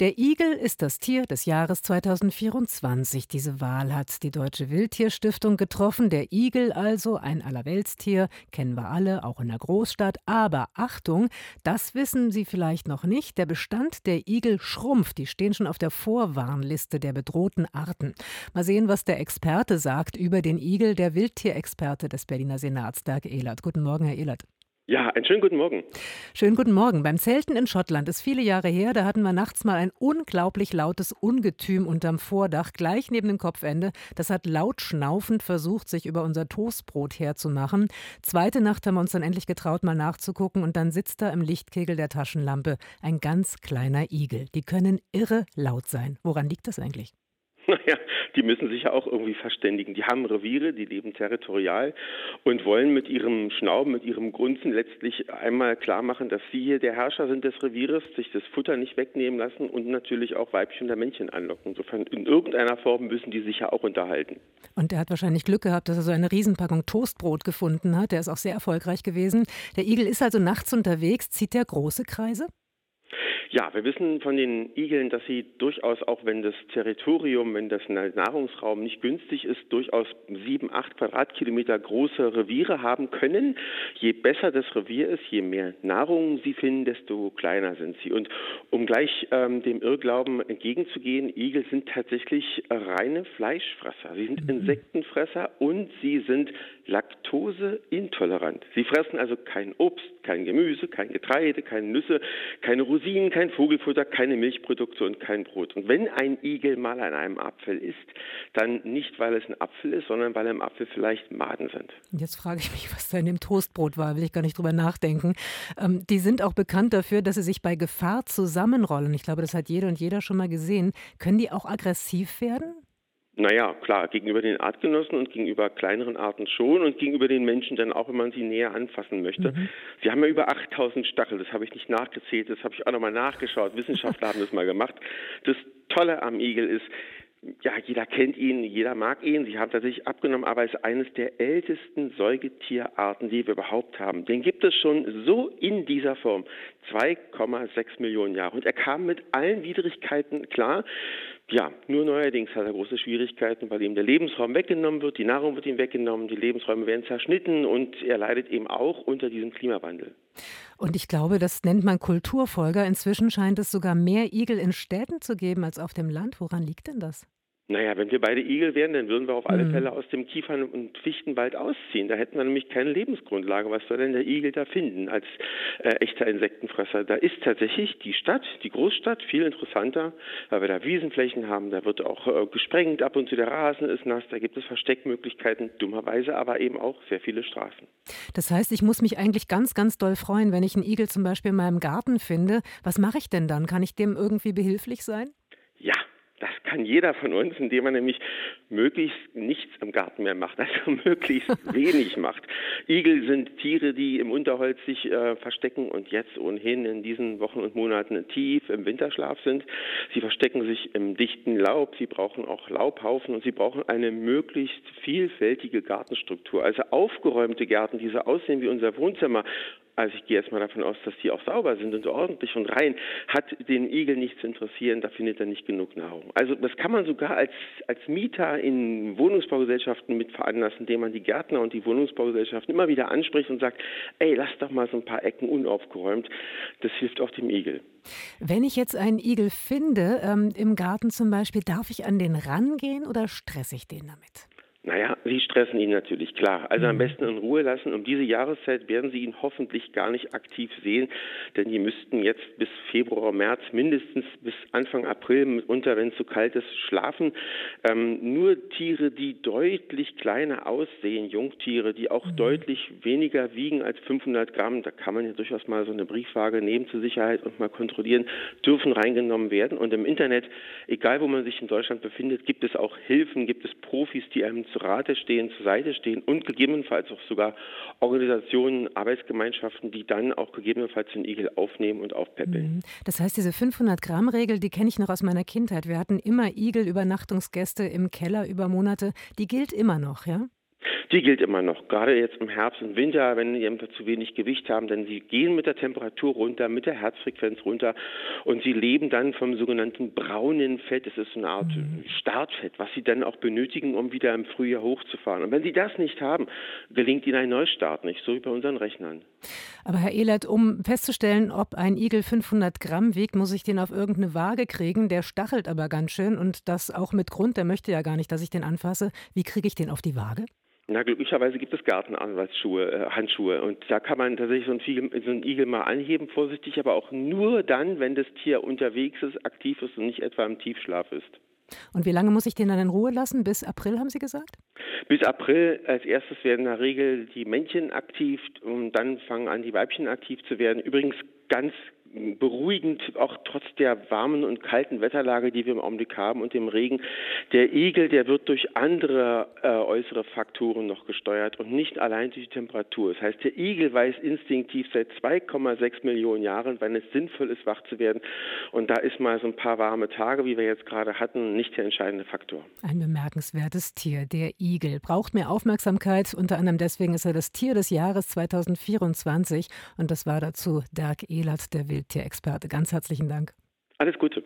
Der Igel ist das Tier des Jahres 2024. Diese Wahl hat die Deutsche Wildtierstiftung getroffen. Der Igel also, ein Allerweltstier, kennen wir alle, auch in der Großstadt. Aber Achtung, das wissen Sie vielleicht noch nicht. Der Bestand der Igel schrumpft. Die stehen schon auf der Vorwarnliste der bedrohten Arten. Mal sehen, was der Experte sagt über den Igel, der Wildtierexperte des Berliner Senats, Dirk Ehlert. Guten Morgen, Herr Ehlert. Ja, einen schönen guten Morgen. Schönen guten Morgen. Beim Zelten in Schottland ist viele Jahre her, da hatten wir nachts mal ein unglaublich lautes Ungetüm unterm Vordach, gleich neben dem Kopfende. Das hat laut schnaufend versucht, sich über unser Toastbrot herzumachen. Zweite Nacht haben wir uns dann endlich getraut, mal nachzugucken und dann sitzt da im Lichtkegel der Taschenlampe ein ganz kleiner Igel. Die können irre laut sein. Woran liegt das eigentlich? Naja, die müssen sich ja auch irgendwie verständigen. Die haben Reviere, die leben territorial und wollen mit ihrem Schnauben, mit ihrem Grunzen letztlich einmal klar machen, dass sie hier der Herrscher sind des Revieres, sich das Futter nicht wegnehmen lassen und natürlich auch Weibchen oder Männchen anlocken. Insofern in irgendeiner Form müssen die sich ja auch unterhalten. Und er hat wahrscheinlich Glück gehabt, dass er so eine Riesenpackung Toastbrot gefunden hat. Der ist auch sehr erfolgreich gewesen. Der Igel ist also nachts unterwegs. Zieht der große Kreise? Ja, wir wissen von den Igeln, dass sie durchaus, auch wenn das Territorium, wenn das Nahrungsraum nicht günstig ist, durchaus sieben, acht Quadratkilometer große Reviere haben können. Je besser das Revier ist, je mehr Nahrung sie finden, desto kleiner sind sie. Und um gleich ähm, dem Irrglauben entgegenzugehen, Igel sind tatsächlich reine Fleischfresser. Sie sind mhm. Insektenfresser und sie sind laktoseintolerant. Sie fressen also kein Obst, kein Gemüse, kein Getreide, keine Nüsse, keine Rosinen, kein Vogelfutter, keine Milchprodukte und kein Brot. Und wenn ein Igel mal an einem Apfel isst, dann nicht, weil es ein Apfel ist, sondern weil im Apfel vielleicht Maden sind. Jetzt frage ich mich, was da in dem Toastbrot war, will ich gar nicht drüber nachdenken. Ähm, die sind auch bekannt dafür, dass sie sich bei Gefahr zusammenrollen. Ich glaube, das hat jeder und jeder schon mal gesehen. Können die auch aggressiv werden? Naja, klar, gegenüber den Artgenossen und gegenüber kleineren Arten schon und gegenüber den Menschen dann auch, wenn man sie näher anfassen möchte. Mhm. Sie haben ja über 8000 Stachel, das habe ich nicht nachgezählt, das habe ich auch nochmal nachgeschaut. Wissenschaftler haben das mal gemacht. Das Tolle am Igel ist, ja, jeder kennt ihn, jeder mag ihn. Sie haben tatsächlich abgenommen, aber er ist eines der ältesten Säugetierarten, die wir überhaupt haben. Den gibt es schon so in dieser Form. 2,6 Millionen Jahre. Und er kam mit allen Widrigkeiten klar. Ja, nur neuerdings hat er große Schwierigkeiten, weil ihm der Lebensraum weggenommen wird, die Nahrung wird ihm weggenommen, die Lebensräume werden zerschnitten und er leidet eben auch unter diesem Klimawandel. Und ich glaube, das nennt man Kulturfolger. Inzwischen scheint es sogar mehr Igel in Städten zu geben als auf dem Land. Woran liegt denn das? Naja, wenn wir beide Igel wären, dann würden wir auf alle mhm. Fälle aus dem Kiefern- und Fichtenwald ausziehen. Da hätten wir nämlich keine Lebensgrundlage. Was soll denn der Igel da finden als äh, echter Insektenfresser? Da ist tatsächlich die Stadt, die Großstadt, viel interessanter, weil wir da Wiesenflächen haben. Da wird auch äh, gesprengt, ab und zu der Rasen ist nass, da gibt es Versteckmöglichkeiten, dummerweise aber eben auch sehr viele Straßen. Das heißt, ich muss mich eigentlich ganz, ganz doll freuen, wenn ich einen Igel zum Beispiel in meinem Garten finde. Was mache ich denn dann? Kann ich dem irgendwie behilflich sein? Ja, das kann jeder von uns, indem man nämlich möglichst nichts im Garten mehr macht, also möglichst wenig macht. Igel sind Tiere, die im Unterholz sich äh, verstecken und jetzt ohnehin in diesen Wochen und Monaten tief im Winterschlaf sind. Sie verstecken sich im dichten Laub, sie brauchen auch Laubhaufen und sie brauchen eine möglichst vielfältige Gartenstruktur. Also aufgeräumte Gärten, die so aussehen wie unser Wohnzimmer, also ich gehe erstmal davon aus, dass die auch sauber sind und ordentlich und rein, hat den Igel nicht zu interessieren, da findet er nicht genug Nahrung. Also das kann man sogar als, als Mieter in Wohnungsbaugesellschaften mit veranlassen, indem man die Gärtner und die Wohnungsbaugesellschaften immer wieder anspricht und sagt, ey, lass doch mal so ein paar Ecken unaufgeräumt. Das hilft auch dem Igel. Wenn ich jetzt einen Igel finde, ähm, im Garten zum Beispiel, darf ich an den rangehen oder stresse ich den damit? Naja, Sie stressen ihn natürlich, klar. Also am mhm. besten in Ruhe lassen. Um diese Jahreszeit werden Sie ihn hoffentlich gar nicht aktiv sehen, denn die müssten jetzt bis Februar, März, mindestens bis Anfang April, mitunter, wenn es zu kalt ist, schlafen. Ähm, nur Tiere, die deutlich kleiner aussehen, Jungtiere, die auch mhm. deutlich weniger wiegen als 500 Gramm, da kann man ja durchaus mal so eine Briefwaage nehmen zur Sicherheit und mal kontrollieren, dürfen reingenommen werden. Und im Internet, egal wo man sich in Deutschland befindet, gibt es auch Hilfen, gibt es Profis, die einem zu Rate stehen, zur Seite stehen und gegebenenfalls auch sogar Organisationen, Arbeitsgemeinschaften, die dann auch gegebenenfalls den Igel aufnehmen und aufpäppeln. Mhm. Das heißt, diese 500-Gramm-Regel, die kenne ich noch aus meiner Kindheit. Wir hatten immer Igel-Übernachtungsgäste im Keller über Monate. Die gilt immer noch, ja? Die gilt immer noch, gerade jetzt im Herbst und Winter, wenn die einfach zu wenig Gewicht haben, denn sie gehen mit der Temperatur runter, mit der Herzfrequenz runter und sie leben dann vom sogenannten braunen Fett. Das ist so eine Art mhm. Startfett, was sie dann auch benötigen, um wieder im Frühjahr hochzufahren. Und wenn sie das nicht haben, gelingt ihnen ein Neustart nicht, so wie bei unseren Rechnern. Aber Herr Ehlert, um festzustellen, ob ein Igel 500 Gramm wiegt, muss ich den auf irgendeine Waage kriegen. Der stachelt aber ganz schön und das auch mit Grund. Der möchte ja gar nicht, dass ich den anfasse. Wie kriege ich den auf die Waage? Na, glücklicherweise gibt es Gartenanwaltsschuhe, äh, Handschuhe. Und da kann man tatsächlich so einen, Igel, so einen Igel mal anheben, vorsichtig, aber auch nur dann, wenn das Tier unterwegs ist, aktiv ist und nicht etwa im Tiefschlaf ist. Und wie lange muss ich den dann in Ruhe lassen? Bis April, haben Sie gesagt? Bis April. Als erstes werden in der Regel die Männchen aktiv und dann fangen an, die Weibchen aktiv zu werden. Übrigens ganz beruhigend, auch trotz der warmen und kalten Wetterlage, die wir im Augenblick haben und dem Regen. Der Igel, der wird durch andere äh, äußere Faktoren noch gesteuert und nicht allein durch die Temperatur. Das heißt, der Igel weiß instinktiv seit 2,6 Millionen Jahren, wann es sinnvoll ist, wach zu werden. Und da ist mal so ein paar warme Tage, wie wir jetzt gerade hatten, nicht der entscheidende Faktor. Ein bemerkenswertes Tier, der Igel, braucht mehr Aufmerksamkeit. Unter anderem deswegen ist er das Tier des Jahres 2024. Und das war dazu Dirk Ehlert, der Wild Tierexperte. Ganz herzlichen Dank. Alles Gute.